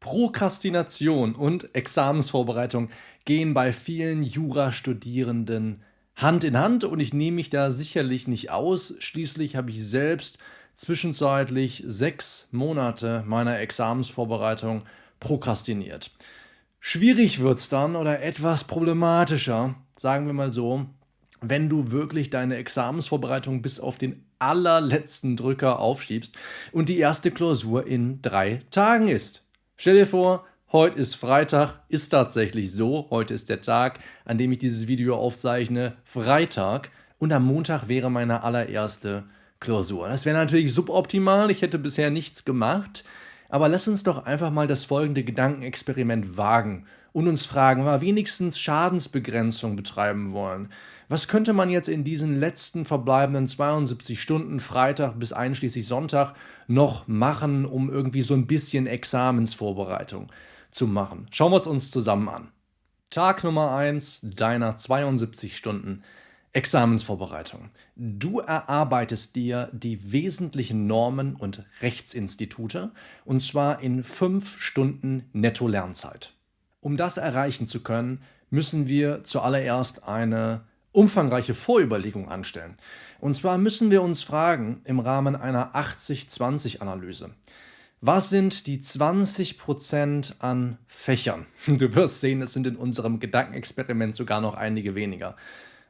Prokrastination und Examensvorbereitung gehen bei vielen Jurastudierenden Hand in Hand und ich nehme mich da sicherlich nicht aus. Schließlich habe ich selbst zwischenzeitlich sechs Monate meiner Examensvorbereitung prokrastiniert. Schwierig wird es dann oder etwas problematischer, sagen wir mal so, wenn du wirklich deine Examensvorbereitung bis auf den allerletzten Drücker aufschiebst und die erste Klausur in drei Tagen ist. Stell dir vor, heute ist Freitag, ist tatsächlich so. Heute ist der Tag, an dem ich dieses Video aufzeichne, Freitag. Und am Montag wäre meine allererste Klausur. Das wäre natürlich suboptimal. Ich hätte bisher nichts gemacht. Aber lass uns doch einfach mal das folgende Gedankenexperiment wagen und uns fragen, wenn wir wenigstens Schadensbegrenzung betreiben wollen. Was könnte man jetzt in diesen letzten verbleibenden 72 Stunden, Freitag bis einschließlich Sonntag, noch machen, um irgendwie so ein bisschen Examensvorbereitung zu machen? Schauen wir es uns zusammen an. Tag Nummer 1 deiner 72 Stunden Examensvorbereitung. Du erarbeitest dir die wesentlichen Normen und Rechtsinstitute und zwar in fünf Stunden Netto-Lernzeit. Um das erreichen zu können, müssen wir zuallererst eine umfangreiche Vorüberlegung anstellen. Und zwar müssen wir uns fragen im Rahmen einer 80-20-Analyse. Was sind die 20% an Fächern? Du wirst sehen, es sind in unserem Gedankenexperiment sogar noch einige weniger.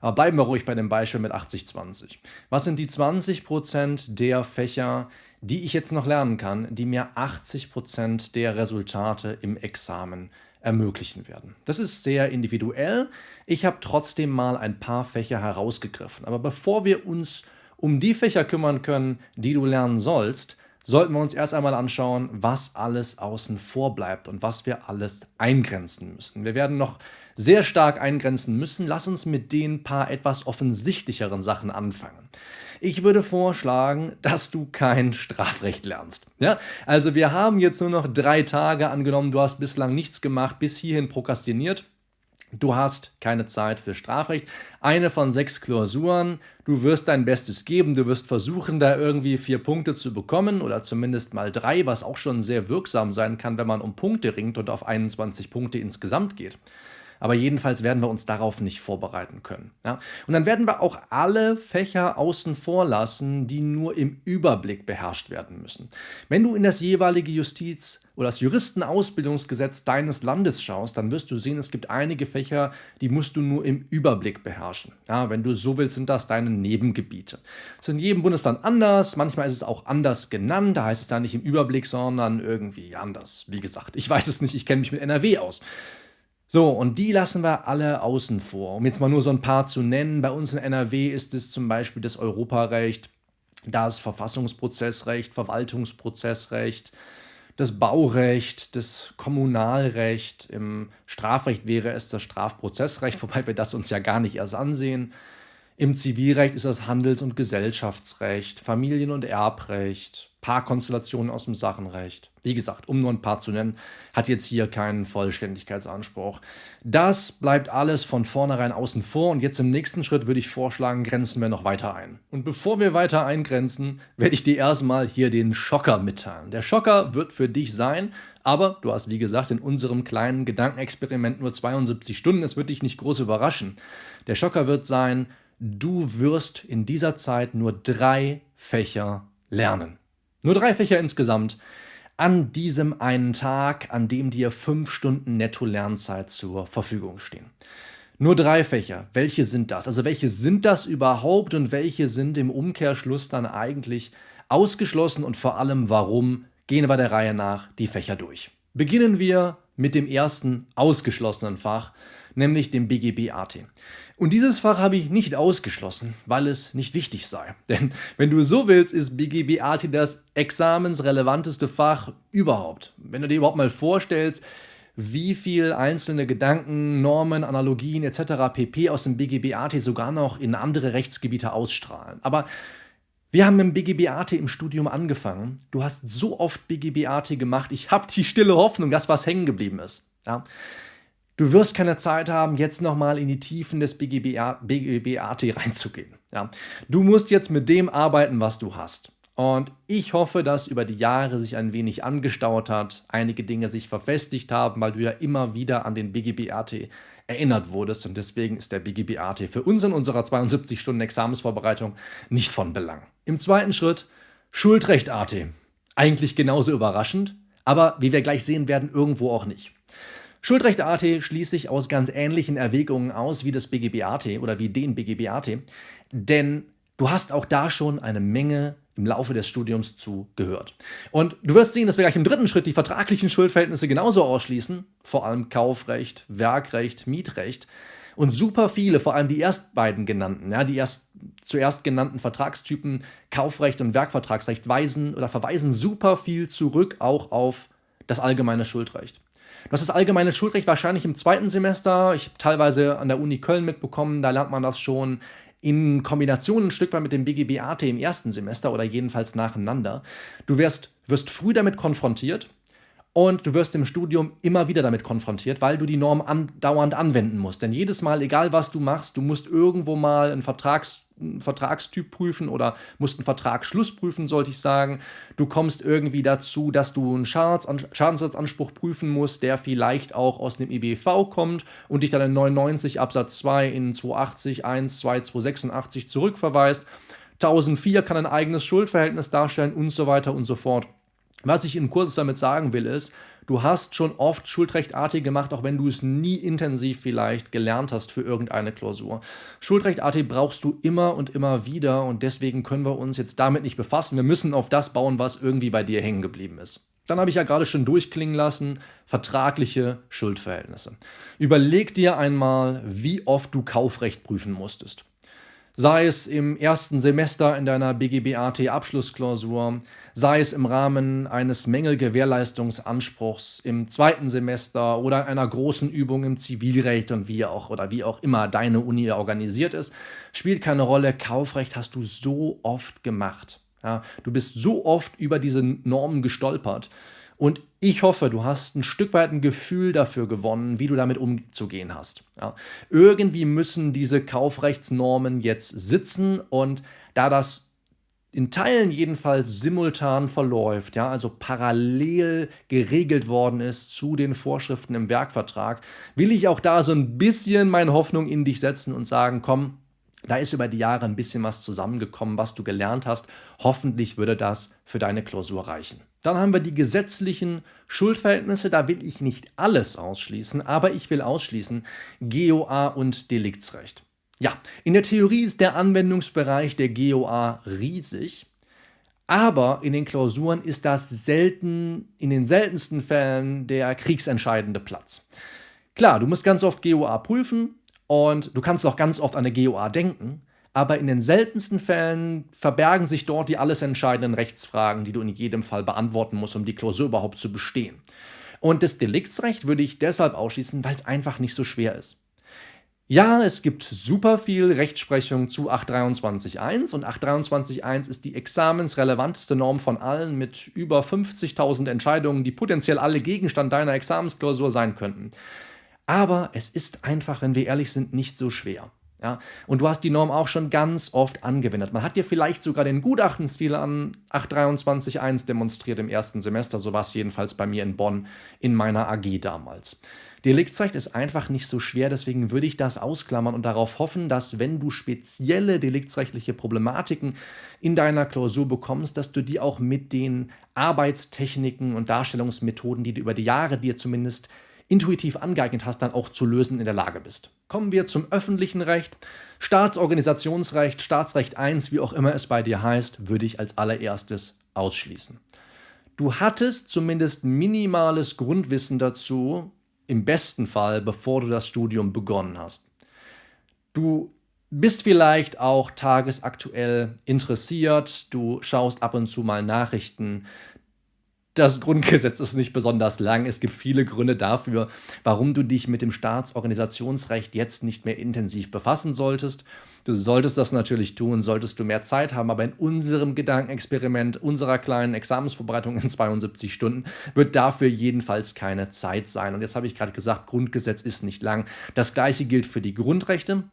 Aber bleiben wir ruhig bei dem Beispiel mit 80-20. Was sind die 20% der Fächer, die ich jetzt noch lernen kann, die mir 80% der Resultate im Examen ermöglichen werden. Das ist sehr individuell. Ich habe trotzdem mal ein paar Fächer herausgegriffen. Aber bevor wir uns um die Fächer kümmern können, die du lernen sollst, sollten wir uns erst einmal anschauen, was alles außen vor bleibt und was wir alles eingrenzen müssen. Wir werden noch sehr stark eingrenzen müssen. Lass uns mit den paar etwas offensichtlicheren Sachen anfangen. Ich würde vorschlagen, dass du kein Strafrecht lernst. Ja? Also wir haben jetzt nur noch drei Tage angenommen, du hast bislang nichts gemacht, bis hierhin prokrastiniert. Du hast keine Zeit für Strafrecht. Eine von sechs Klausuren. Du wirst dein Bestes geben. Du wirst versuchen, da irgendwie vier Punkte zu bekommen oder zumindest mal drei, was auch schon sehr wirksam sein kann, wenn man um Punkte ringt und auf 21 Punkte insgesamt geht. Aber jedenfalls werden wir uns darauf nicht vorbereiten können. Ja? Und dann werden wir auch alle Fächer außen vor lassen, die nur im Überblick beherrscht werden müssen. Wenn du in das jeweilige Justiz- oder das Juristenausbildungsgesetz deines Landes schaust, dann wirst du sehen, es gibt einige Fächer, die musst du nur im Überblick beherrschen. Ja, wenn du so willst, sind das deine Nebengebiete. Es ist in jedem Bundesland anders, manchmal ist es auch anders genannt, da heißt es da nicht im Überblick, sondern irgendwie anders. Wie gesagt, ich weiß es nicht, ich kenne mich mit NRW aus. So, und die lassen wir alle außen vor. Um jetzt mal nur so ein paar zu nennen, bei uns in NRW ist es zum Beispiel das Europarecht, das Verfassungsprozessrecht, Verwaltungsprozessrecht, das Baurecht, das Kommunalrecht, im Strafrecht wäre es das Strafprozessrecht, wobei wir das uns ja gar nicht erst ansehen. Im Zivilrecht ist das Handels- und Gesellschaftsrecht, Familien- und Erbrecht, Paarkonstellationen aus dem Sachenrecht. Wie gesagt, um nur ein paar zu nennen, hat jetzt hier keinen Vollständigkeitsanspruch. Das bleibt alles von vornherein außen vor und jetzt im nächsten Schritt würde ich vorschlagen, grenzen wir noch weiter ein. Und bevor wir weiter eingrenzen, werde ich dir erstmal hier den Schocker mitteilen. Der Schocker wird für dich sein, aber du hast wie gesagt in unserem kleinen Gedankenexperiment nur 72 Stunden, es wird dich nicht groß überraschen. Der Schocker wird sein, du wirst in dieser Zeit nur drei Fächer lernen. Nur drei Fächer insgesamt an diesem einen Tag, an dem dir fünf Stunden Netto-Lernzeit zur Verfügung stehen. Nur drei Fächer. Welche sind das? Also welche sind das überhaupt und welche sind im Umkehrschluss dann eigentlich ausgeschlossen und vor allem warum? Gehen wir der Reihe nach die Fächer durch. Beginnen wir mit dem ersten ausgeschlossenen Fach, nämlich dem BGB AT. Und dieses Fach habe ich nicht ausgeschlossen, weil es nicht wichtig sei. Denn wenn du so willst, ist BGB AT das examensrelevanteste Fach überhaupt. Wenn du dir überhaupt mal vorstellst, wie viel einzelne Gedanken, Normen, Analogien etc. pp. aus dem BGB AT sogar noch in andere Rechtsgebiete ausstrahlen. Aber wir haben mit dem BGB-AT im Studium angefangen. Du hast so oft BGB-AT gemacht. Ich habe die stille Hoffnung, dass was hängen geblieben ist. Ja? Du wirst keine Zeit haben, jetzt nochmal in die Tiefen des BGB-AT reinzugehen. Ja? Du musst jetzt mit dem arbeiten, was du hast. Und ich hoffe, dass über die Jahre sich ein wenig angestaut hat, einige Dinge sich verfestigt haben, weil du ja immer wieder an den BGB-AT erinnert wurdest. Und deswegen ist der BGB-AT für uns in unserer 72 Stunden Examensvorbereitung nicht von Belang. Im zweiten Schritt Schuldrecht-AT. Eigentlich genauso überraschend, aber wie wir gleich sehen werden, irgendwo auch nicht. Schuldrecht-AT schließt sich aus ganz ähnlichen Erwägungen aus wie das BGB-AT oder wie den BGB-AT, denn du hast auch da schon eine Menge im Laufe des Studiums zu gehört. Und du wirst sehen, dass wir gleich im dritten Schritt die vertraglichen Schuldverhältnisse genauso ausschließen, vor allem Kaufrecht, Werkrecht, Mietrecht. Und super viele, vor allem die erst beiden genannten, ja, die erst zuerst genannten Vertragstypen Kaufrecht und Werkvertragsrecht weisen oder verweisen super viel zurück auch auf das allgemeine Schuldrecht. Du hast das allgemeine Schuldrecht wahrscheinlich im zweiten Semester. Ich habe teilweise an der Uni Köln mitbekommen, da lernt man das schon in Kombination ein Stück weit mit dem BGB-AT im ersten Semester oder jedenfalls nacheinander. Du wirst, wirst früh damit konfrontiert und du wirst im Studium immer wieder damit konfrontiert, weil du die Norm andauernd anwenden musst. Denn jedes Mal, egal was du machst, du musst irgendwo mal einen Vertrags Vertragstyp prüfen oder musst einen Vertragsschluss prüfen, sollte ich sagen. Du kommst irgendwie dazu, dass du einen Schadensersatzanspruch prüfen musst, der vielleicht auch aus dem EBV kommt und dich dann in 99 Absatz 2 in 280 1 2 286 zurückverweist. 1004 kann ein eigenes Schuldverhältnis darstellen und so weiter und so fort. Was ich in kurz damit sagen will, ist, du hast schon oft Schuldrecht gemacht, auch wenn du es nie intensiv vielleicht gelernt hast für irgendeine Klausur. Schuldrecht brauchst du immer und immer wieder und deswegen können wir uns jetzt damit nicht befassen. Wir müssen auf das bauen, was irgendwie bei dir hängen geblieben ist. Dann habe ich ja gerade schon durchklingen lassen, vertragliche Schuldverhältnisse. Überleg dir einmal, wie oft du Kaufrecht prüfen musstest sei es im ersten Semester in deiner BGBAT-Abschlussklausur, sei es im Rahmen eines Mängelgewährleistungsanspruchs im zweiten Semester oder einer großen Übung im Zivilrecht und wie auch oder wie auch immer deine Uni organisiert ist, spielt keine Rolle. Kaufrecht hast du so oft gemacht. Ja, du bist so oft über diese Normen gestolpert. Und ich hoffe, du hast ein Stück weit ein Gefühl dafür gewonnen, wie du damit umzugehen hast. Ja. Irgendwie müssen diese Kaufrechtsnormen jetzt sitzen und da das in Teilen jedenfalls simultan verläuft, ja, also parallel geregelt worden ist zu den Vorschriften im Werkvertrag, will ich auch da so ein bisschen meine Hoffnung in dich setzen und sagen, komm, da ist über die Jahre ein bisschen was zusammengekommen, was du gelernt hast. Hoffentlich würde das für deine Klausur reichen. Dann haben wir die gesetzlichen Schuldverhältnisse. Da will ich nicht alles ausschließen, aber ich will ausschließen GOA und Deliktsrecht. Ja, in der Theorie ist der Anwendungsbereich der GOA riesig, aber in den Klausuren ist das selten, in den seltensten Fällen der kriegsentscheidende Platz. Klar, du musst ganz oft GOA prüfen und du kannst auch ganz oft an eine GOA denken, aber in den seltensten Fällen verbergen sich dort die alles entscheidenden Rechtsfragen, die du in jedem Fall beantworten musst, um die Klausur überhaupt zu bestehen. Und das Deliktsrecht würde ich deshalb ausschließen, weil es einfach nicht so schwer ist. Ja, es gibt super viel Rechtsprechung zu 823.1 und 823.1 ist die examensrelevanteste Norm von allen mit über 50.000 Entscheidungen, die potenziell alle Gegenstand deiner Examensklausur sein könnten. Aber es ist einfach, wenn wir ehrlich sind, nicht so schwer. Ja, und du hast die Norm auch schon ganz oft angewendet. Man hat dir vielleicht sogar den Gutachtenstil an 823.1 demonstriert im ersten Semester, so war es jedenfalls bei mir in Bonn in meiner AG damals. Deliktsrecht ist einfach nicht so schwer, deswegen würde ich das ausklammern und darauf hoffen, dass wenn du spezielle deliktsrechtliche Problematiken in deiner Klausur bekommst, dass du die auch mit den Arbeitstechniken und Darstellungsmethoden, die du über die Jahre dir zumindest intuitiv angeeignet hast, dann auch zu lösen in der Lage bist. Kommen wir zum öffentlichen Recht. Staatsorganisationsrecht, Staatsrecht 1, wie auch immer es bei dir heißt, würde ich als allererstes ausschließen. Du hattest zumindest minimales Grundwissen dazu, im besten Fall, bevor du das Studium begonnen hast. Du bist vielleicht auch tagesaktuell interessiert, du schaust ab und zu mal Nachrichten, das Grundgesetz ist nicht besonders lang. Es gibt viele Gründe dafür, warum du dich mit dem Staatsorganisationsrecht jetzt nicht mehr intensiv befassen solltest. Du solltest das natürlich tun, solltest du mehr Zeit haben, aber in unserem Gedankenexperiment, unserer kleinen Examensvorbereitung in 72 Stunden, wird dafür jedenfalls keine Zeit sein. Und jetzt habe ich gerade gesagt, Grundgesetz ist nicht lang. Das gleiche gilt für die Grundrechte.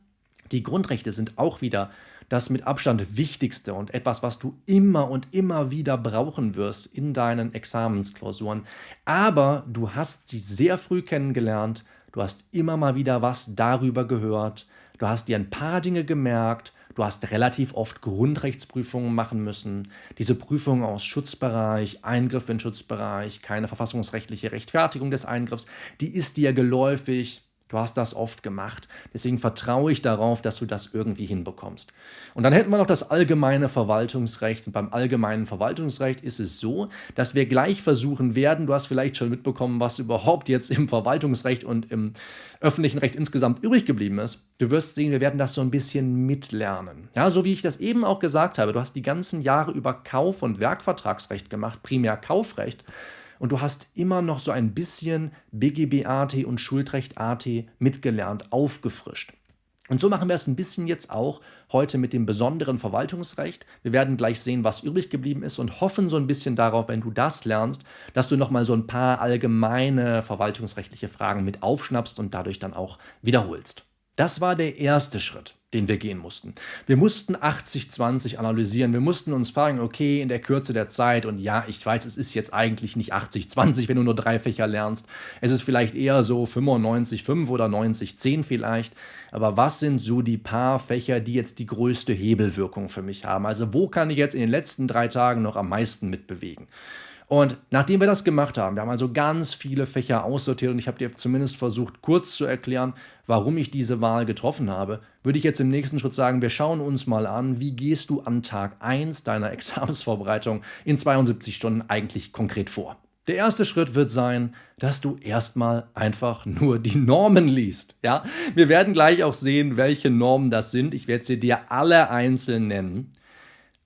Die Grundrechte sind auch wieder das mit Abstand wichtigste und etwas, was du immer und immer wieder brauchen wirst in deinen Examensklausuren. Aber du hast sie sehr früh kennengelernt, du hast immer mal wieder was darüber gehört, du hast dir ein paar Dinge gemerkt, Du hast relativ oft Grundrechtsprüfungen machen müssen. Diese Prüfungen aus Schutzbereich, Eingriff in Schutzbereich, keine verfassungsrechtliche Rechtfertigung des Eingriffs, die ist dir geläufig. Du hast das oft gemacht. Deswegen vertraue ich darauf, dass du das irgendwie hinbekommst. Und dann hätten wir noch das allgemeine Verwaltungsrecht. Und beim allgemeinen Verwaltungsrecht ist es so, dass wir gleich versuchen werden, du hast vielleicht schon mitbekommen, was überhaupt jetzt im Verwaltungsrecht und im öffentlichen Recht insgesamt übrig geblieben ist. Du wirst sehen, wir werden das so ein bisschen mitlernen. Ja, so wie ich das eben auch gesagt habe, du hast die ganzen Jahre über Kauf- und Werkvertragsrecht gemacht, primär Kaufrecht und du hast immer noch so ein bisschen BGB-AT und Schuldrecht-AT mitgelernt, aufgefrischt. Und so machen wir es ein bisschen jetzt auch heute mit dem besonderen Verwaltungsrecht. Wir werden gleich sehen, was übrig geblieben ist und hoffen so ein bisschen darauf, wenn du das lernst, dass du nochmal so ein paar allgemeine verwaltungsrechtliche Fragen mit aufschnappst und dadurch dann auch wiederholst. Das war der erste Schritt den wir gehen mussten. Wir mussten 80-20 analysieren. Wir mussten uns fragen, okay, in der Kürze der Zeit, und ja, ich weiß, es ist jetzt eigentlich nicht 80-20, wenn du nur drei Fächer lernst. Es ist vielleicht eher so 95-5 oder 90-10 vielleicht. Aber was sind so die paar Fächer, die jetzt die größte Hebelwirkung für mich haben? Also wo kann ich jetzt in den letzten drei Tagen noch am meisten mitbewegen? Und nachdem wir das gemacht haben, wir haben also ganz viele Fächer aussortiert und ich habe dir zumindest versucht, kurz zu erklären, warum ich diese Wahl getroffen habe, würde ich jetzt im nächsten Schritt sagen, wir schauen uns mal an, wie gehst du an Tag 1 deiner Examensvorbereitung in 72 Stunden eigentlich konkret vor. Der erste Schritt wird sein, dass du erstmal einfach nur die Normen liest. Ja, wir werden gleich auch sehen, welche Normen das sind. Ich werde sie dir alle einzeln nennen.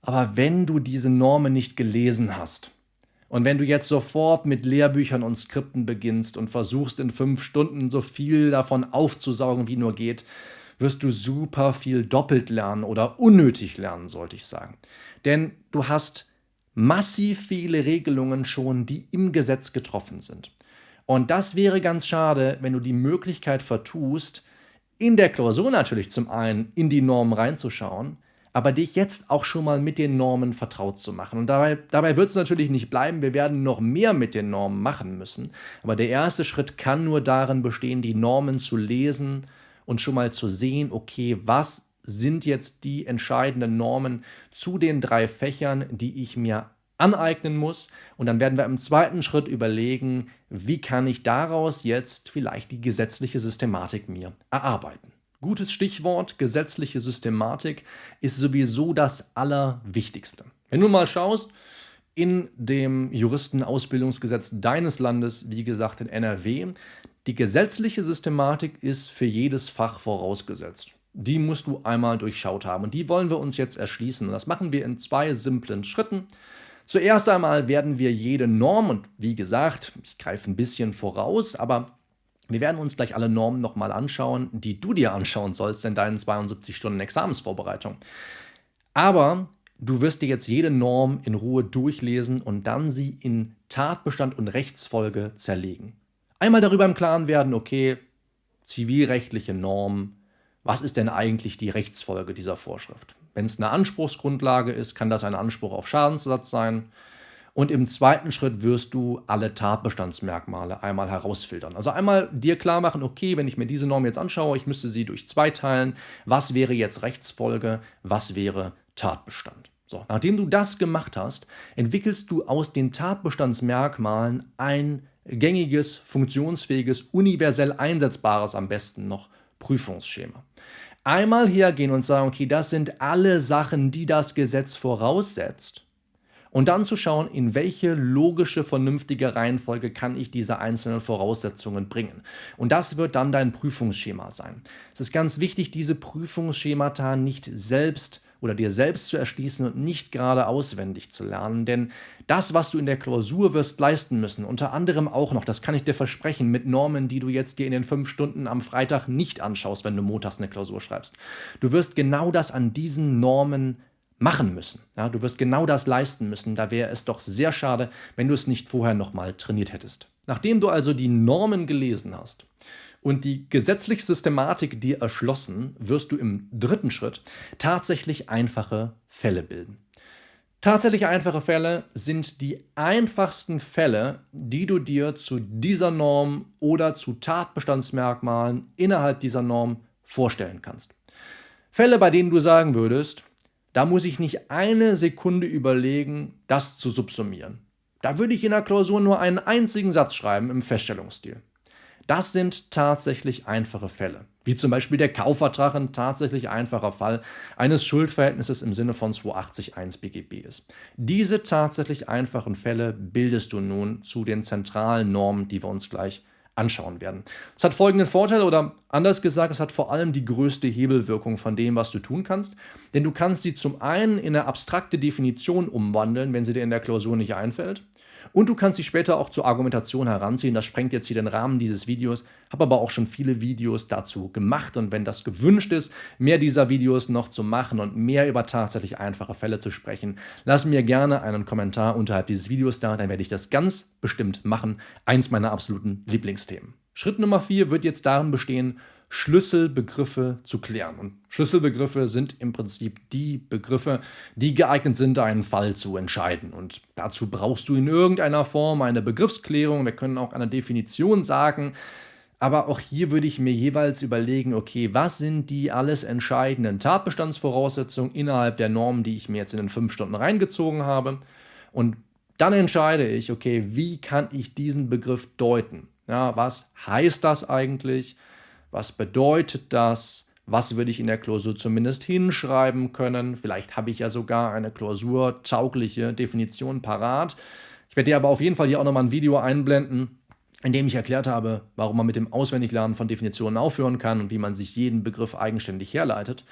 Aber wenn du diese Normen nicht gelesen hast, und wenn du jetzt sofort mit Lehrbüchern und Skripten beginnst und versuchst in fünf Stunden so viel davon aufzusaugen, wie nur geht, wirst du super viel doppelt lernen oder unnötig lernen, sollte ich sagen. Denn du hast massiv viele Regelungen schon, die im Gesetz getroffen sind. Und das wäre ganz schade, wenn du die Möglichkeit vertust, in der Klausur natürlich zum einen in die Normen reinzuschauen, aber dich jetzt auch schon mal mit den Normen vertraut zu machen. Und dabei, dabei wird es natürlich nicht bleiben, wir werden noch mehr mit den Normen machen müssen. Aber der erste Schritt kann nur darin bestehen, die Normen zu lesen und schon mal zu sehen, okay, was sind jetzt die entscheidenden Normen zu den drei Fächern, die ich mir aneignen muss. Und dann werden wir im zweiten Schritt überlegen, wie kann ich daraus jetzt vielleicht die gesetzliche Systematik mir erarbeiten. Gutes Stichwort, gesetzliche Systematik ist sowieso das Allerwichtigste. Wenn du mal schaust, in dem Juristenausbildungsgesetz deines Landes, wie gesagt in NRW, die gesetzliche Systematik ist für jedes Fach vorausgesetzt. Die musst du einmal durchschaut haben und die wollen wir uns jetzt erschließen. Und das machen wir in zwei simplen Schritten. Zuerst einmal werden wir jede Norm, und wie gesagt, ich greife ein bisschen voraus, aber wir werden uns gleich alle Normen nochmal anschauen, die du dir anschauen sollst in deinen 72 Stunden Examensvorbereitung. Aber du wirst dir jetzt jede Norm in Ruhe durchlesen und dann sie in Tatbestand und Rechtsfolge zerlegen. Einmal darüber im Klaren werden, okay, zivilrechtliche Norm, was ist denn eigentlich die Rechtsfolge dieser Vorschrift? Wenn es eine Anspruchsgrundlage ist, kann das ein Anspruch auf Schadensersatz sein. Und im zweiten Schritt wirst du alle Tatbestandsmerkmale einmal herausfiltern. Also einmal dir klar machen, okay, wenn ich mir diese Norm jetzt anschaue, ich müsste sie durch zwei teilen. Was wäre jetzt Rechtsfolge? Was wäre Tatbestand? So, nachdem du das gemacht hast, entwickelst du aus den Tatbestandsmerkmalen ein gängiges, funktionsfähiges, universell einsetzbares am besten noch Prüfungsschema. Einmal hergehen und sagen, okay, das sind alle Sachen, die das Gesetz voraussetzt und dann zu schauen, in welche logische, vernünftige Reihenfolge kann ich diese einzelnen Voraussetzungen bringen. Und das wird dann dein Prüfungsschema sein. Es ist ganz wichtig, diese Prüfungsschemata nicht selbst oder dir selbst zu erschließen und nicht gerade auswendig zu lernen. Denn das, was du in der Klausur wirst leisten müssen, unter anderem auch noch, das kann ich dir versprechen, mit Normen, die du jetzt dir in den fünf Stunden am Freitag nicht anschaust, wenn du montags eine Klausur schreibst. Du wirst genau das an diesen Normen machen müssen. Ja, du wirst genau das leisten müssen. Da wäre es doch sehr schade, wenn du es nicht vorher nochmal trainiert hättest. Nachdem du also die Normen gelesen hast und die gesetzliche Systematik dir erschlossen, wirst du im dritten Schritt tatsächlich einfache Fälle bilden. Tatsächlich einfache Fälle sind die einfachsten Fälle, die du dir zu dieser Norm oder zu Tatbestandsmerkmalen innerhalb dieser Norm vorstellen kannst. Fälle, bei denen du sagen würdest, da muss ich nicht eine Sekunde überlegen, das zu subsumieren. Da würde ich in der Klausur nur einen einzigen Satz schreiben im Feststellungsstil. Das sind tatsächlich einfache Fälle, wie zum Beispiel der Kaufvertrag ein tatsächlich einfacher Fall eines Schuldverhältnisses im Sinne von 280.1 BGB ist. Diese tatsächlich einfachen Fälle bildest du nun zu den zentralen Normen, die wir uns gleich anschauen werden. Es hat folgenden Vorteil oder anders gesagt, es hat vor allem die größte Hebelwirkung von dem, was du tun kannst, denn du kannst sie zum einen in eine abstrakte Definition umwandeln, wenn sie dir in der Klausur nicht einfällt. Und du kannst sie später auch zur Argumentation heranziehen. Das sprengt jetzt hier den Rahmen dieses Videos. Habe aber auch schon viele Videos dazu gemacht. Und wenn das gewünscht ist, mehr dieser Videos noch zu machen und mehr über tatsächlich einfache Fälle zu sprechen, lass mir gerne einen Kommentar unterhalb dieses Videos da. Dann werde ich das ganz bestimmt machen. Eins meiner absoluten Lieblingsthemen. Schritt Nummer vier wird jetzt darin bestehen, Schlüsselbegriffe zu klären. Und Schlüsselbegriffe sind im Prinzip die Begriffe, die geeignet sind, einen Fall zu entscheiden. Und dazu brauchst du in irgendeiner Form eine Begriffsklärung. Wir können auch eine Definition sagen. Aber auch hier würde ich mir jeweils überlegen, okay, was sind die alles entscheidenden Tatbestandsvoraussetzungen innerhalb der Normen, die ich mir jetzt in den fünf Stunden reingezogen habe. Und dann entscheide ich, okay, wie kann ich diesen Begriff deuten? Ja, was heißt das eigentlich? Was bedeutet das? Was würde ich in der Klausur zumindest hinschreiben können? Vielleicht habe ich ja sogar eine klausurtaugliche Definition parat. Ich werde dir aber auf jeden Fall hier auch nochmal ein Video einblenden, in dem ich erklärt habe, warum man mit dem Auswendiglernen von Definitionen aufhören kann und wie man sich jeden Begriff eigenständig herleitet.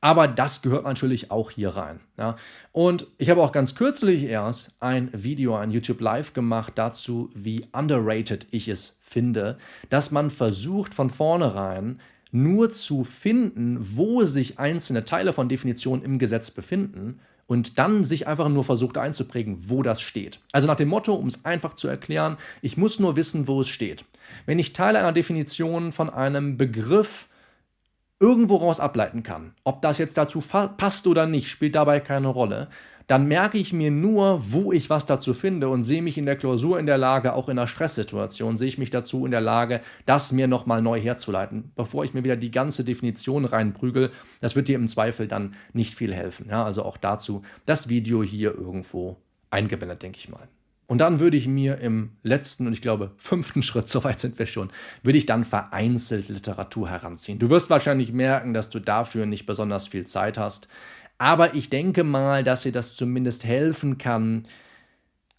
Aber das gehört natürlich auch hier rein. Ja. Und ich habe auch ganz kürzlich erst ein Video, ein YouTube Live gemacht dazu, wie underrated ich es finde, dass man versucht von vornherein nur zu finden, wo sich einzelne Teile von Definitionen im Gesetz befinden und dann sich einfach nur versucht einzuprägen, wo das steht. Also nach dem Motto, um es einfach zu erklären, ich muss nur wissen, wo es steht. Wenn ich Teile einer Definition von einem Begriff irgendwo raus ableiten kann, ob das jetzt dazu passt oder nicht, spielt dabei keine Rolle, dann merke ich mir nur, wo ich was dazu finde und sehe mich in der Klausur in der Lage, auch in einer Stresssituation, sehe ich mich dazu in der Lage, das mir nochmal neu herzuleiten, bevor ich mir wieder die ganze Definition reinprügel. Das wird dir im Zweifel dann nicht viel helfen. Ja, also auch dazu das Video hier irgendwo eingeblendet, denke ich mal. Und dann würde ich mir im letzten und ich glaube fünften Schritt, soweit sind wir schon, würde ich dann vereinzelt Literatur heranziehen. Du wirst wahrscheinlich merken, dass du dafür nicht besonders viel Zeit hast. Aber ich denke mal, dass dir das zumindest helfen kann,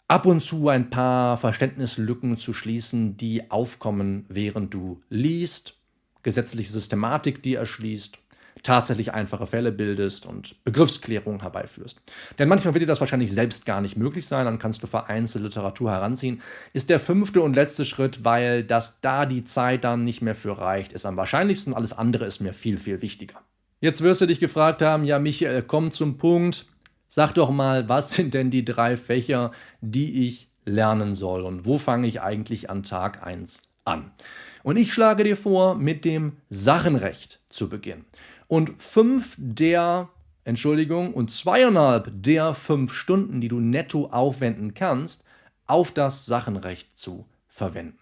ab und zu ein paar Verständnislücken zu schließen, die aufkommen, während du liest, gesetzliche Systematik die erschließt, tatsächlich einfache Fälle bildest und Begriffsklärung herbeiführst. Denn manchmal wird dir das wahrscheinlich selbst gar nicht möglich sein, dann kannst du vereinzelte Literatur heranziehen. Ist der fünfte und letzte Schritt, weil das da die Zeit dann nicht mehr für reicht, ist am wahrscheinlichsten. Alles andere ist mir viel, viel wichtiger. Jetzt wirst du dich gefragt haben, ja Michael, komm zum Punkt. Sag doch mal, was sind denn die drei Fächer, die ich lernen soll und wo fange ich eigentlich an Tag 1 an? Und ich schlage dir vor, mit dem Sachenrecht zu beginnen. Und fünf der, Entschuldigung, und zweieinhalb der fünf Stunden, die du netto aufwenden kannst, auf das Sachenrecht zu verwenden.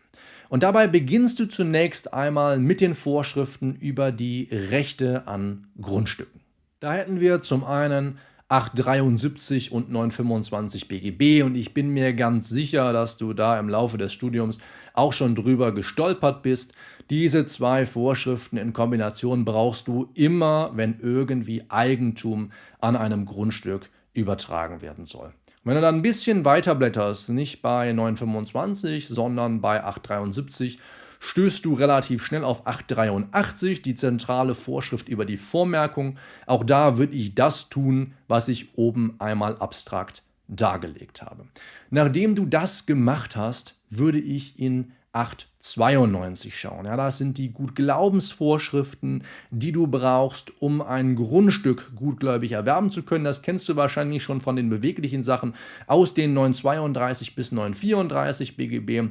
Und dabei beginnst du zunächst einmal mit den Vorschriften über die Rechte an Grundstücken. Da hätten wir zum einen 873 und 925 BGB und ich bin mir ganz sicher, dass du da im Laufe des Studiums auch schon drüber gestolpert bist. Diese zwei Vorschriften in Kombination brauchst du immer, wenn irgendwie Eigentum an einem Grundstück übertragen werden soll. Wenn du dann ein bisschen weiter blätterst, nicht bei 925, sondern bei 873, stößt du relativ schnell auf 883, die zentrale Vorschrift über die Vormerkung. Auch da würde ich das tun, was ich oben einmal abstrakt dargelegt habe. Nachdem du das gemacht hast, würde ich in 892 schauen. Ja, das sind die Gutglaubensvorschriften, die du brauchst, um ein Grundstück gutgläubig erwerben zu können. Das kennst du wahrscheinlich schon von den beweglichen Sachen aus den 932 bis 934 BGB.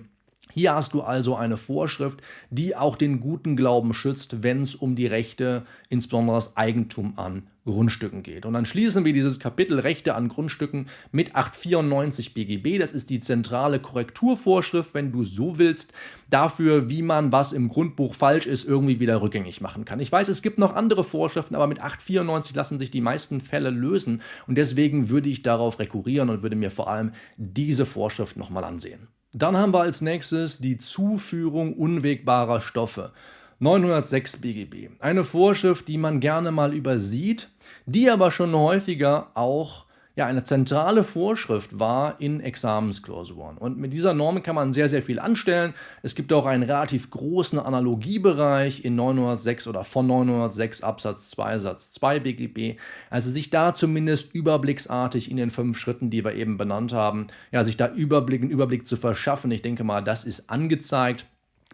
Hier hast du also eine Vorschrift, die auch den guten Glauben schützt, wenn es um die Rechte, insbesondere das Eigentum an Grundstücken geht. Und dann schließen wir dieses Kapitel Rechte an Grundstücken mit 894 BGB. Das ist die zentrale Korrekturvorschrift, wenn du so willst, dafür, wie man was im Grundbuch falsch ist, irgendwie wieder rückgängig machen kann. Ich weiß, es gibt noch andere Vorschriften, aber mit 894 lassen sich die meisten Fälle lösen. Und deswegen würde ich darauf rekurrieren und würde mir vor allem diese Vorschrift nochmal ansehen. Dann haben wir als nächstes die Zuführung unwegbarer Stoffe. 906 BGB. Eine Vorschrift, die man gerne mal übersieht, die aber schon häufiger auch ja, eine zentrale Vorschrift war in Examensklausuren. Und mit dieser Norm kann man sehr, sehr viel anstellen. Es gibt auch einen relativ großen Analogiebereich in 906 oder von 906 Absatz 2 Satz 2 BGB. Also sich da zumindest überblicksartig in den fünf Schritten, die wir eben benannt haben, ja, sich da Überblick, einen Überblick zu verschaffen. Ich denke mal, das ist angezeigt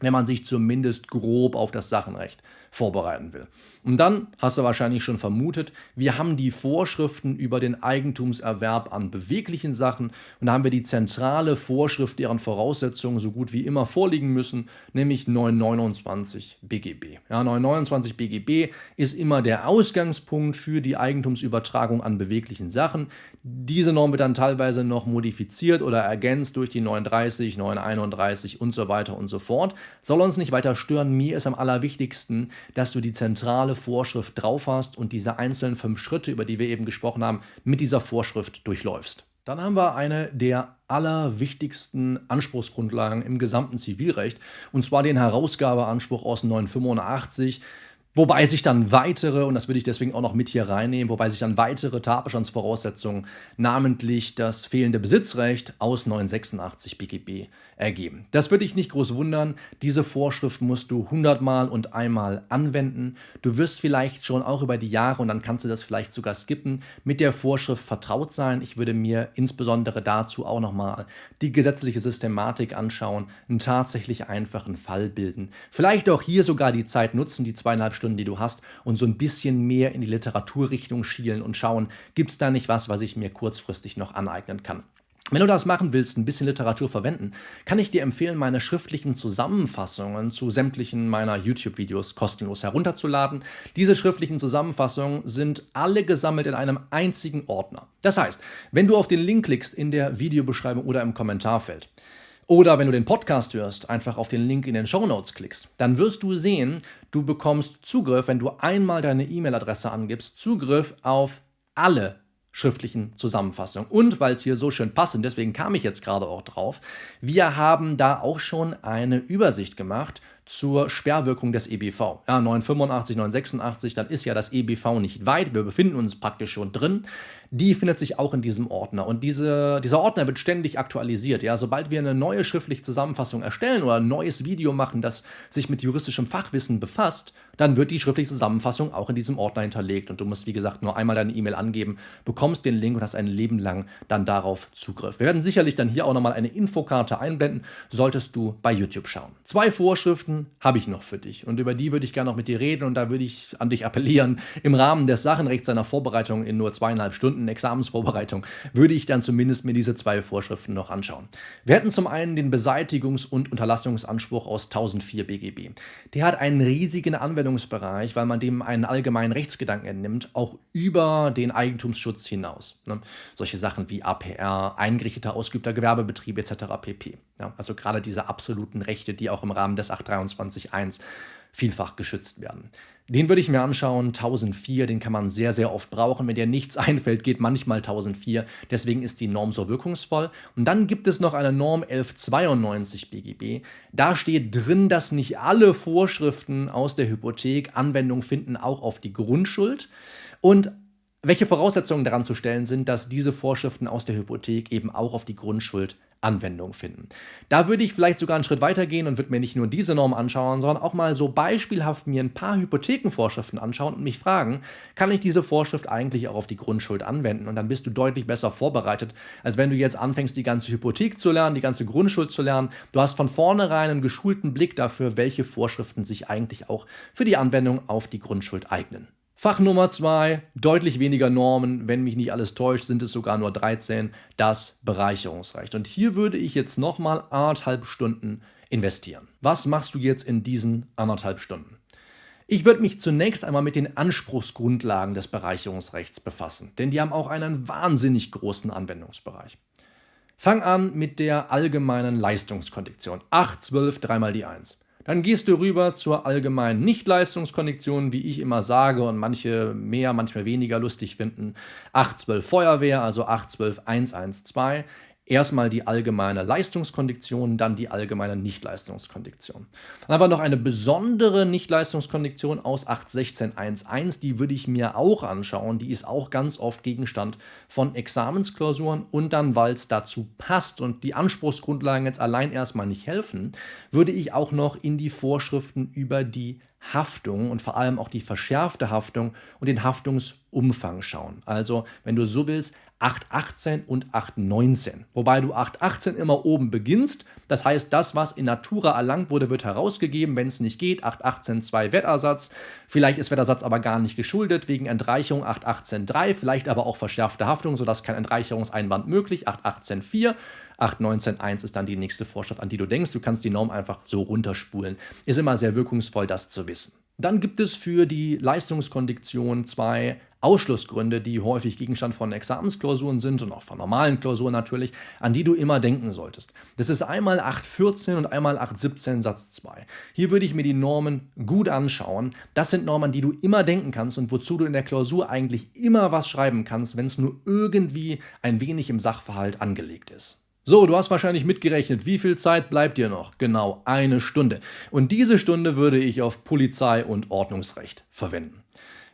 wenn man sich zumindest grob auf das Sachenrecht vorbereiten will. Und dann hast du wahrscheinlich schon vermutet, wir haben die Vorschriften über den Eigentumserwerb an beweglichen Sachen und da haben wir die zentrale Vorschrift, deren Voraussetzungen so gut wie immer vorliegen müssen, nämlich 929 BGB. Ja, 929 BGB ist immer der Ausgangspunkt für die Eigentumsübertragung an beweglichen Sachen. Diese Norm wird dann teilweise noch modifiziert oder ergänzt durch die 930, 931 und so weiter und so fort. Soll uns nicht weiter stören. Mir ist am allerwichtigsten, dass du die zentrale Vorschrift drauf hast und diese einzelnen fünf Schritte, über die wir eben gesprochen haben, mit dieser Vorschrift durchläufst. Dann haben wir eine der allerwichtigsten Anspruchsgrundlagen im gesamten Zivilrecht, und zwar den Herausgabeanspruch aus 985. Wobei sich dann weitere, und das würde ich deswegen auch noch mit hier reinnehmen, wobei sich dann weitere Tatbestandsvoraussetzungen, namentlich das fehlende Besitzrecht aus 986 BGB ergeben. Das würde dich nicht groß wundern. Diese Vorschrift musst du hundertmal und einmal anwenden. Du wirst vielleicht schon auch über die Jahre, und dann kannst du das vielleicht sogar skippen, mit der Vorschrift vertraut sein. Ich würde mir insbesondere dazu auch nochmal die gesetzliche Systematik anschauen, einen tatsächlich einfachen Fall bilden. Vielleicht auch hier sogar die Zeit nutzen, die zweieinhalb Stunden Stunden, die du hast, und so ein bisschen mehr in die Literaturrichtung schielen und schauen, gibt es da nicht was, was ich mir kurzfristig noch aneignen kann. Wenn du das machen willst, ein bisschen Literatur verwenden, kann ich dir empfehlen, meine schriftlichen Zusammenfassungen zu sämtlichen meiner YouTube-Videos kostenlos herunterzuladen. Diese schriftlichen Zusammenfassungen sind alle gesammelt in einem einzigen Ordner. Das heißt, wenn du auf den Link klickst in der Videobeschreibung oder im Kommentarfeld, oder wenn du den Podcast hörst, einfach auf den Link in den Show Notes klickst, dann wirst du sehen, du bekommst Zugriff, wenn du einmal deine E-Mail-Adresse angibst, Zugriff auf alle schriftlichen Zusammenfassungen. Und weil es hier so schön passt, und deswegen kam ich jetzt gerade auch drauf, wir haben da auch schon eine Übersicht gemacht zur Sperrwirkung des EBV. Ja, 985, 986, dann ist ja das EBV nicht weit, wir befinden uns praktisch schon drin die findet sich auch in diesem Ordner. Und diese, dieser Ordner wird ständig aktualisiert. Ja, sobald wir eine neue schriftliche Zusammenfassung erstellen oder ein neues Video machen, das sich mit juristischem Fachwissen befasst, dann wird die schriftliche Zusammenfassung auch in diesem Ordner hinterlegt. Und du musst, wie gesagt, nur einmal deine E-Mail angeben, bekommst den Link und hast ein Leben lang dann darauf Zugriff. Wir werden sicherlich dann hier auch nochmal eine Infokarte einblenden, solltest du bei YouTube schauen. Zwei Vorschriften habe ich noch für dich und über die würde ich gerne noch mit dir reden und da würde ich an dich appellieren, im Rahmen des Sachenrechts seiner Vorbereitung in nur zweieinhalb Stunden Stunden Examensvorbereitung würde ich dann zumindest mir diese zwei Vorschriften noch anschauen. Wir hätten zum einen den Beseitigungs- und Unterlassungsanspruch aus 1004 BGB. Der hat einen riesigen Anwendungsbereich, weil man dem einen allgemeinen Rechtsgedanken entnimmt, auch über den Eigentumsschutz hinaus. Ne? Solche Sachen wie APR, eingerichteter, ausgeübter Gewerbebetrieb etc. pp. Ja, also gerade diese absoluten Rechte, die auch im Rahmen des 823.1 vielfach geschützt werden. Den würde ich mir anschauen, 1004, den kann man sehr, sehr oft brauchen. Wenn dir nichts einfällt, geht manchmal 1004. Deswegen ist die Norm so wirkungsvoll. Und dann gibt es noch eine Norm 1192 BGB. Da steht drin, dass nicht alle Vorschriften aus der Hypothek Anwendung finden, auch auf die Grundschuld. Und welche Voraussetzungen daran zu stellen sind, dass diese Vorschriften aus der Hypothek eben auch auf die Grundschuld Anwendung finden. Da würde ich vielleicht sogar einen Schritt weiter gehen und würde mir nicht nur diese Norm anschauen, sondern auch mal so beispielhaft mir ein paar Hypothekenvorschriften anschauen und mich fragen, kann ich diese Vorschrift eigentlich auch auf die Grundschuld anwenden? Und dann bist du deutlich besser vorbereitet, als wenn du jetzt anfängst, die ganze Hypothek zu lernen, die ganze Grundschuld zu lernen. Du hast von vornherein einen geschulten Blick dafür, welche Vorschriften sich eigentlich auch für die Anwendung auf die Grundschuld eignen. Fach Nummer zwei, deutlich weniger Normen, wenn mich nicht alles täuscht, sind es sogar nur 13, das Bereicherungsrecht. Und hier würde ich jetzt nochmal anderthalb Stunden investieren. Was machst du jetzt in diesen anderthalb Stunden? Ich würde mich zunächst einmal mit den Anspruchsgrundlagen des Bereicherungsrechts befassen, denn die haben auch einen wahnsinnig großen Anwendungsbereich. Fang an mit der allgemeinen Leistungskondition. 8, 12, dreimal die 1. Dann gehst du rüber zur allgemeinen Nichtleistungskondition, wie ich immer sage und manche mehr, manchmal weniger lustig finden. 8, 12 Feuerwehr, also 8, 12, 1, 1, 2 erstmal die allgemeine Leistungskondition, dann die allgemeine Nichtleistungskondition. Dann haben wir noch eine besondere Nichtleistungskondition aus 8.16.1.1, die würde ich mir auch anschauen. Die ist auch ganz oft Gegenstand von Examensklausuren und dann, weil es dazu passt und die Anspruchsgrundlagen jetzt allein erstmal nicht helfen, würde ich auch noch in die Vorschriften über die Haftung und vor allem auch die verschärfte Haftung und den Haftungsumfang schauen. Also, wenn du so willst, 818 und 819. Wobei du 818 immer oben beginnst. Das heißt, das, was in Natura erlangt wurde, wird herausgegeben. Wenn es nicht geht, 818 2 Wettersatz. Vielleicht ist Wettersatz aber gar nicht geschuldet wegen Entreicherung 818 3. Vielleicht aber auch verschärfte Haftung, sodass kein Entreicherungseinwand möglich. 818 4. 819.1 ist dann die nächste Vorschrift, an die du denkst. Du kannst die Norm einfach so runterspulen. Ist immer sehr wirkungsvoll, das zu wissen. Dann gibt es für die Leistungskondition zwei Ausschlussgründe, die häufig Gegenstand von Examensklausuren sind und auch von normalen Klausuren natürlich, an die du immer denken solltest. Das ist einmal 814 und einmal 817 Satz 2. Hier würde ich mir die Normen gut anschauen. Das sind Normen, die du immer denken kannst und wozu du in der Klausur eigentlich immer was schreiben kannst, wenn es nur irgendwie ein wenig im Sachverhalt angelegt ist. So, du hast wahrscheinlich mitgerechnet, wie viel Zeit bleibt dir noch? Genau eine Stunde. Und diese Stunde würde ich auf Polizei und Ordnungsrecht verwenden.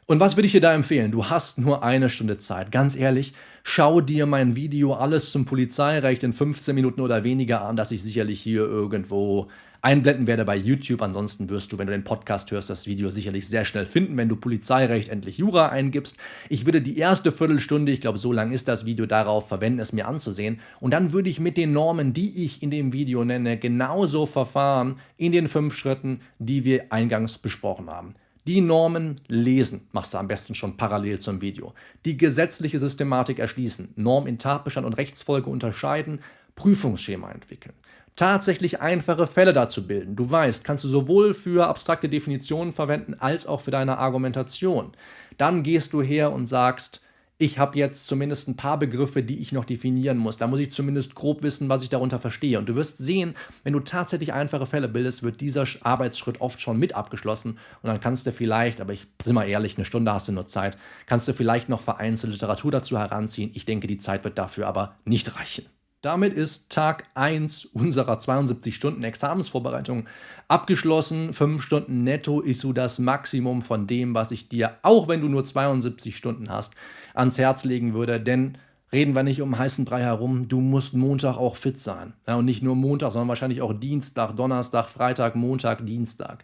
Und was würde ich dir da empfehlen? Du hast nur eine Stunde Zeit. Ganz ehrlich, schau dir mein Video alles zum Polizeirecht in 15 Minuten oder weniger an, das ich sicherlich hier irgendwo einblenden werde bei YouTube. Ansonsten wirst du, wenn du den Podcast hörst, das Video sicherlich sehr schnell finden, wenn du Polizeirecht endlich Jura eingibst. Ich würde die erste Viertelstunde, ich glaube, so lang ist das Video, darauf verwenden, es mir anzusehen. Und dann würde ich mit den Normen, die ich in dem Video nenne, genauso verfahren in den fünf Schritten, die wir eingangs besprochen haben. Die Normen lesen, machst du am besten schon parallel zum Video. Die gesetzliche Systematik erschließen, Norm in Tatbestand und Rechtsfolge unterscheiden, Prüfungsschema entwickeln tatsächlich einfache Fälle dazu bilden. Du weißt, kannst du sowohl für abstrakte Definitionen verwenden als auch für deine Argumentation. Dann gehst du her und sagst, ich habe jetzt zumindest ein paar Begriffe, die ich noch definieren muss. Da muss ich zumindest grob wissen, was ich darunter verstehe. Und du wirst sehen, wenn du tatsächlich einfache Fälle bildest, wird dieser Arbeitsschritt oft schon mit abgeschlossen. Und dann kannst du vielleicht, aber ich bin mal ehrlich, eine Stunde hast du nur Zeit, kannst du vielleicht noch vereinzelte Literatur dazu heranziehen. Ich denke, die Zeit wird dafür aber nicht reichen. Damit ist Tag 1 unserer 72 Stunden Examensvorbereitung abgeschlossen. 5 Stunden netto ist so das Maximum von dem, was ich dir, auch wenn du nur 72 Stunden hast, ans Herz legen würde. Denn reden wir nicht um heißen Brei herum, du musst Montag auch fit sein. Ja, und nicht nur Montag, sondern wahrscheinlich auch Dienstag, Donnerstag, Freitag, Montag, Dienstag.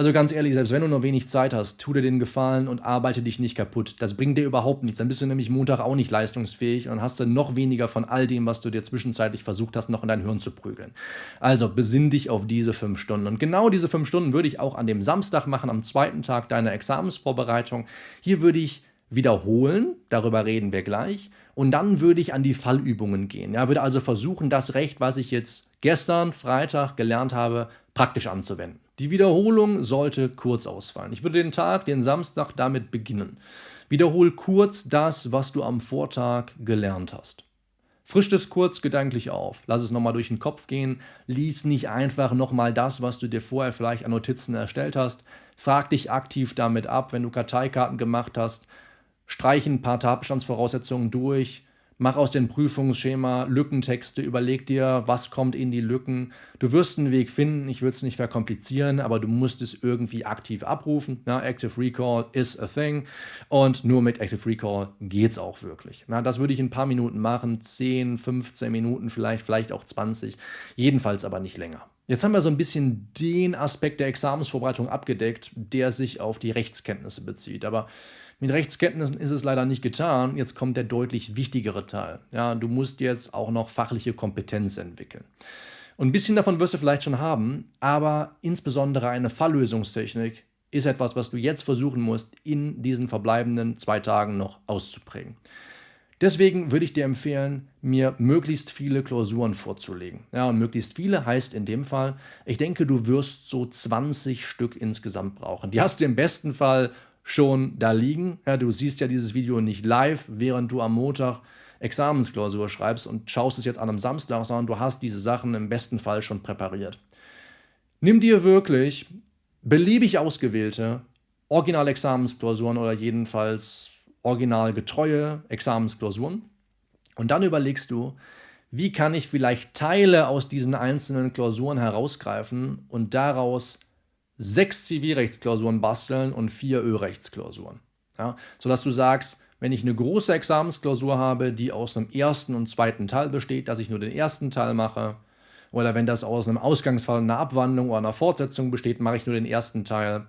Also ganz ehrlich, selbst wenn du nur wenig Zeit hast, tu dir den Gefallen und arbeite dich nicht kaputt. Das bringt dir überhaupt nichts. Dann bist du nämlich Montag auch nicht leistungsfähig und hast dann noch weniger von all dem, was du dir zwischenzeitlich versucht hast, noch in dein Hirn zu prügeln. Also besinn dich auf diese fünf Stunden. Und genau diese fünf Stunden würde ich auch an dem Samstag machen, am zweiten Tag deiner Examensvorbereitung. Hier würde ich wiederholen, darüber reden wir gleich. Und dann würde ich an die Fallübungen gehen. Ja, würde also versuchen, das Recht, was ich jetzt gestern, Freitag gelernt habe, praktisch anzuwenden. Die Wiederholung sollte kurz ausfallen. Ich würde den Tag, den Samstag, damit beginnen. Wiederhol kurz das, was du am Vortag gelernt hast. Frisch das kurz gedanklich auf. Lass es nochmal durch den Kopf gehen. Lies nicht einfach nochmal das, was du dir vorher vielleicht an Notizen erstellt hast. Frag dich aktiv damit ab, wenn du Karteikarten gemacht hast. Streich ein paar Tatbestandsvoraussetzungen durch mach aus dem Prüfungsschema Lückentexte, überleg dir, was kommt in die Lücken. Du wirst einen Weg finden, ich würde es nicht verkomplizieren, aber du musst es irgendwie aktiv abrufen. Ja, Active Recall is a thing und nur mit Active Recall geht es auch wirklich. Ja, das würde ich in ein paar Minuten machen, 10, 15 Minuten vielleicht, vielleicht auch 20, jedenfalls aber nicht länger. Jetzt haben wir so ein bisschen den Aspekt der Examensvorbereitung abgedeckt, der sich auf die Rechtskenntnisse bezieht. Aber mit Rechtskenntnissen ist es leider nicht getan. Jetzt kommt der deutlich wichtigere Teil. Ja, du musst jetzt auch noch fachliche Kompetenz entwickeln. Und ein bisschen davon wirst du vielleicht schon haben, aber insbesondere eine Falllösungstechnik ist etwas, was du jetzt versuchen musst, in diesen verbleibenden zwei Tagen noch auszuprägen. Deswegen würde ich dir empfehlen, mir möglichst viele Klausuren vorzulegen. Ja, und möglichst viele heißt in dem Fall, ich denke, du wirst so 20 Stück insgesamt brauchen. Die hast du im besten Fall schon da liegen. Ja, du siehst ja dieses Video nicht live, während du am Montag Examensklausur schreibst und schaust es jetzt an einem Samstag, sondern du hast diese Sachen im besten Fall schon präpariert. Nimm dir wirklich beliebig ausgewählte Original-Examensklausuren oder jedenfalls originalgetreue Examensklausuren und dann überlegst du, wie kann ich vielleicht Teile aus diesen einzelnen Klausuren herausgreifen und daraus sechs Zivilrechtsklausuren basteln und vier Ölrechtsklausuren. Ja, sodass du sagst, wenn ich eine große Examensklausur habe, die aus einem ersten und zweiten Teil besteht, dass ich nur den ersten Teil mache, oder wenn das aus einem Ausgangsfall, einer Abwandlung oder einer Fortsetzung besteht, mache ich nur den ersten Teil.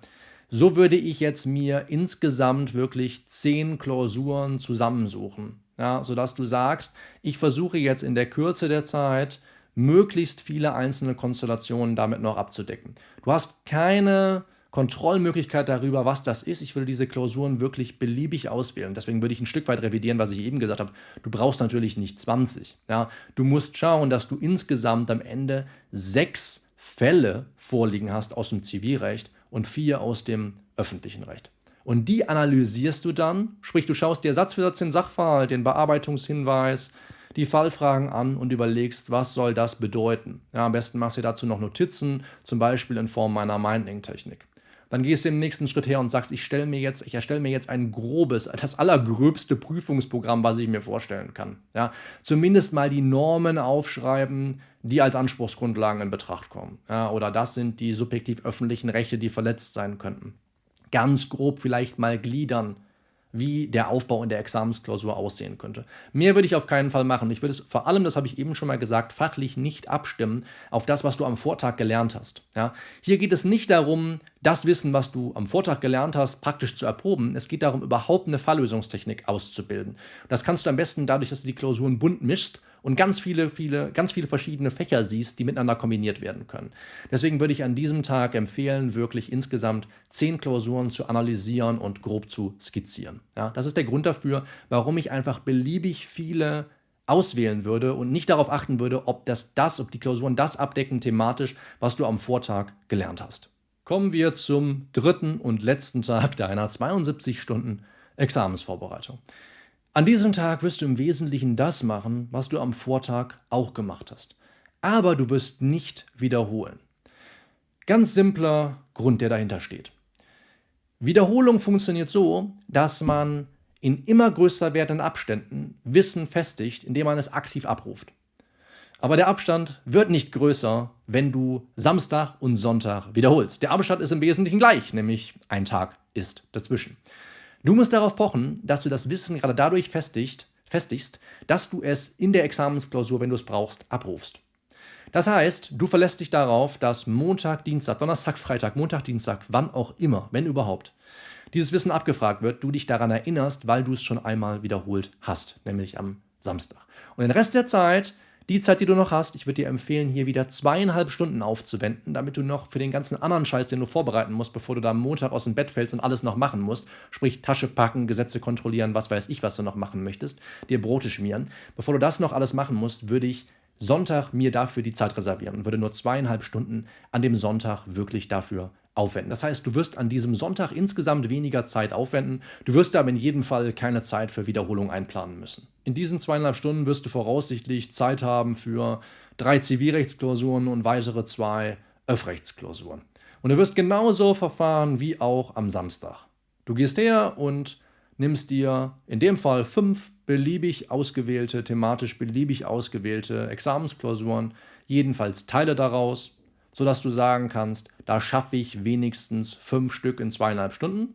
So würde ich jetzt mir insgesamt wirklich zehn Klausuren zusammensuchen, ja, sodass du sagst, ich versuche jetzt in der Kürze der Zeit möglichst viele einzelne Konstellationen damit noch abzudecken. Du hast keine Kontrollmöglichkeit darüber, was das ist. Ich will diese Klausuren wirklich beliebig auswählen. Deswegen würde ich ein Stück weit revidieren, was ich eben gesagt habe. Du brauchst natürlich nicht 20. Ja? Du musst schauen, dass du insgesamt am Ende sechs Fälle vorliegen hast aus dem Zivilrecht und vier aus dem öffentlichen Recht. Und die analysierst du dann, sprich du schaust dir Satz für Satz den Sachverhalt, den Bearbeitungshinweis, die Fallfragen an und überlegst, was soll das bedeuten. Ja, am besten machst du dazu noch Notizen, zum Beispiel in Form meiner Minding-Technik. Dann gehst du im nächsten Schritt her und sagst, ich stelle mir jetzt, ich erstelle mir jetzt ein grobes, das allergröbste Prüfungsprogramm, was ich mir vorstellen kann. Ja, zumindest mal die Normen aufschreiben, die als Anspruchsgrundlagen in Betracht kommen. Ja, oder das sind die subjektiv öffentlichen Rechte, die verletzt sein könnten. Ganz grob vielleicht mal gliedern wie der Aufbau in der Examensklausur aussehen könnte. Mehr würde ich auf keinen Fall machen. Ich würde es vor allem, das habe ich eben schon mal gesagt, fachlich nicht abstimmen auf das, was du am Vortag gelernt hast. Ja? Hier geht es nicht darum, das Wissen, was du am Vortag gelernt hast, praktisch zu erproben. Es geht darum, überhaupt eine Falllösungstechnik auszubilden. Das kannst du am besten dadurch, dass du die Klausuren bunt mischst und ganz viele, viele, ganz viele verschiedene Fächer siehst, die miteinander kombiniert werden können. Deswegen würde ich an diesem Tag empfehlen, wirklich insgesamt zehn Klausuren zu analysieren und grob zu skizzieren. Ja, das ist der Grund dafür, warum ich einfach beliebig viele auswählen würde und nicht darauf achten würde, ob das das, ob die Klausuren das abdecken thematisch, was du am Vortag gelernt hast. Kommen wir zum dritten und letzten Tag deiner 72 Stunden Examensvorbereitung. An diesem Tag wirst du im Wesentlichen das machen, was du am Vortag auch gemacht hast. Aber du wirst nicht wiederholen. Ganz simpler Grund, der dahinter steht. Wiederholung funktioniert so, dass man in immer größer werdenden Abständen Wissen festigt, indem man es aktiv abruft. Aber der Abstand wird nicht größer, wenn du Samstag und Sonntag wiederholst. Der Abstand ist im Wesentlichen gleich, nämlich ein Tag ist dazwischen. Du musst darauf pochen, dass du das Wissen gerade dadurch festigt, festigst, dass du es in der Examensklausur, wenn du es brauchst, abrufst. Das heißt, du verlässt dich darauf, dass Montag, Dienstag, Donnerstag, Freitag, Montag, Dienstag, wann auch immer, wenn überhaupt, dieses Wissen abgefragt wird, du dich daran erinnerst, weil du es schon einmal wiederholt hast, nämlich am Samstag. Und den Rest der Zeit die Zeit, die du noch hast, ich würde dir empfehlen, hier wieder zweieinhalb Stunden aufzuwenden, damit du noch für den ganzen anderen Scheiß, den du vorbereiten musst, bevor du da am Montag aus dem Bett fällst und alles noch machen musst, sprich Tasche packen, Gesetze kontrollieren, was weiß ich, was du noch machen möchtest, dir Brote schmieren. Bevor du das noch alles machen musst, würde ich Sonntag mir dafür die Zeit reservieren und würde nur zweieinhalb Stunden an dem Sonntag wirklich dafür aufwenden. Das heißt, du wirst an diesem Sonntag insgesamt weniger Zeit aufwenden, du wirst aber in jedem Fall keine Zeit für Wiederholung einplanen müssen. In diesen zweieinhalb Stunden wirst du voraussichtlich Zeit haben für drei Zivilrechtsklausuren und weitere zwei Öffrechtsklausuren. Und du wirst genauso verfahren wie auch am Samstag. Du gehst her und nimmst dir in dem Fall fünf beliebig ausgewählte, thematisch beliebig ausgewählte Examensklausuren, jedenfalls Teile daraus, sodass du sagen kannst, da schaffe ich wenigstens fünf Stück in zweieinhalb Stunden.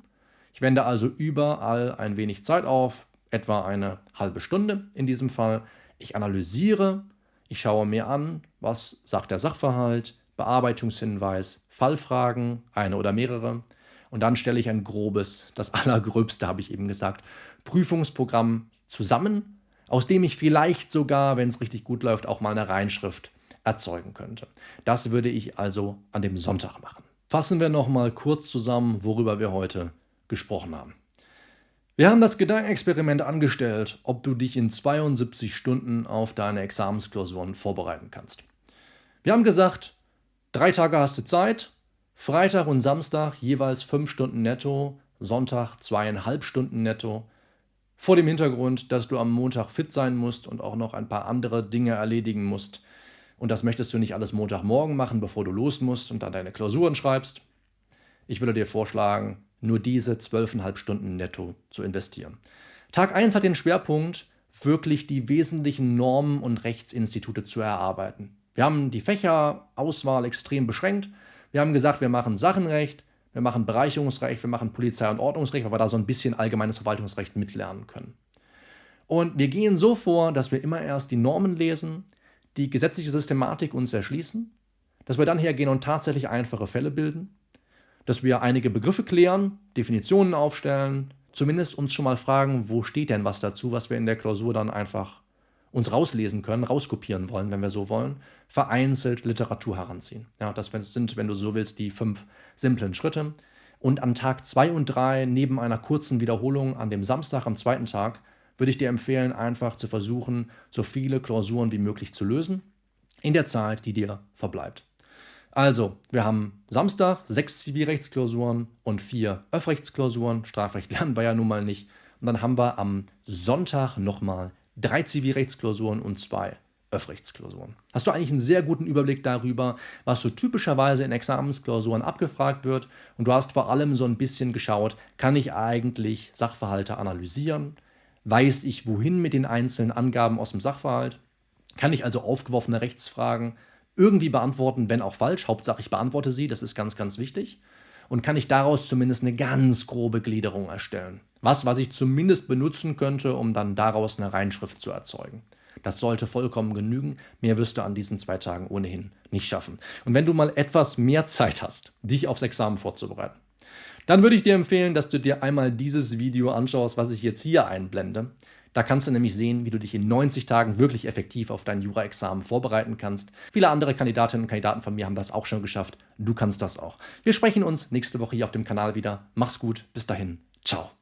Ich wende also überall ein wenig Zeit auf, etwa eine halbe Stunde in diesem Fall. Ich analysiere, ich schaue mir an, was sagt der Sachverhalt, Bearbeitungshinweis, Fallfragen, eine oder mehrere. Und dann stelle ich ein grobes, das allergröbste habe ich eben gesagt, Prüfungsprogramm zusammen, aus dem ich vielleicht sogar, wenn es richtig gut läuft, auch mal eine Reinschrift erzeugen könnte. Das würde ich also an dem Sonntag machen. Fassen wir noch mal kurz zusammen, worüber wir heute gesprochen haben. Wir haben das Gedankenexperiment angestellt, ob du dich in 72 Stunden auf deine Examensklausuren vorbereiten kannst. Wir haben gesagt, drei Tage hast du Zeit, Freitag und Samstag jeweils fünf Stunden netto, Sonntag zweieinhalb Stunden netto. Vor dem Hintergrund, dass du am Montag fit sein musst und auch noch ein paar andere Dinge erledigen musst. Und das möchtest du nicht alles Montagmorgen machen, bevor du los musst und dann deine Klausuren schreibst. Ich würde dir vorschlagen, nur diese zwölfeinhalb Stunden netto zu investieren. Tag 1 hat den Schwerpunkt, wirklich die wesentlichen Normen und Rechtsinstitute zu erarbeiten. Wir haben die Fächerauswahl extrem beschränkt. Wir haben gesagt, wir machen Sachenrecht, wir machen Bereicherungsrecht, wir machen Polizei- und Ordnungsrecht, weil wir da so ein bisschen allgemeines Verwaltungsrecht mitlernen können. Und wir gehen so vor, dass wir immer erst die Normen lesen, die gesetzliche Systematik uns erschließen, dass wir dann hergehen und tatsächlich einfache Fälle bilden, dass wir einige Begriffe klären, Definitionen aufstellen, zumindest uns schon mal fragen, wo steht denn was dazu, was wir in der Klausur dann einfach uns rauslesen können, rauskopieren wollen, wenn wir so wollen, vereinzelt Literatur heranziehen. Ja, das sind, wenn du so willst, die fünf simplen Schritte. Und an Tag 2 und 3, neben einer kurzen Wiederholung an dem Samstag, am zweiten Tag, würde ich dir empfehlen, einfach zu versuchen, so viele Klausuren wie möglich zu lösen, in der Zeit, die dir verbleibt. Also, wir haben Samstag sechs Zivilrechtsklausuren und vier Öffrechtsklausuren. Strafrecht lernen wir ja nun mal nicht. Und dann haben wir am Sonntag nochmal drei Zivilrechtsklausuren und zwei Öffrechtsklausuren. Hast du eigentlich einen sehr guten Überblick darüber, was so typischerweise in Examensklausuren abgefragt wird? Und du hast vor allem so ein bisschen geschaut, kann ich eigentlich Sachverhalte analysieren? Weiß ich, wohin mit den einzelnen Angaben aus dem Sachverhalt? Kann ich also aufgeworfene Rechtsfragen irgendwie beantworten, wenn auch falsch. Hauptsache, ich beantworte sie, das ist ganz, ganz wichtig. Und kann ich daraus zumindest eine ganz grobe Gliederung erstellen. Was, was ich zumindest benutzen könnte, um dann daraus eine Reinschrift zu erzeugen. Das sollte vollkommen genügen. Mehr wirst du an diesen zwei Tagen ohnehin nicht schaffen. Und wenn du mal etwas mehr Zeit hast, dich aufs Examen vorzubereiten, dann würde ich dir empfehlen, dass du dir einmal dieses Video anschaust, was ich jetzt hier einblende. Da kannst du nämlich sehen, wie du dich in 90 Tagen wirklich effektiv auf dein Jura-Examen vorbereiten kannst. Viele andere Kandidatinnen und Kandidaten von mir haben das auch schon geschafft. Du kannst das auch. Wir sprechen uns nächste Woche hier auf dem Kanal wieder. Mach's gut. Bis dahin. Ciao.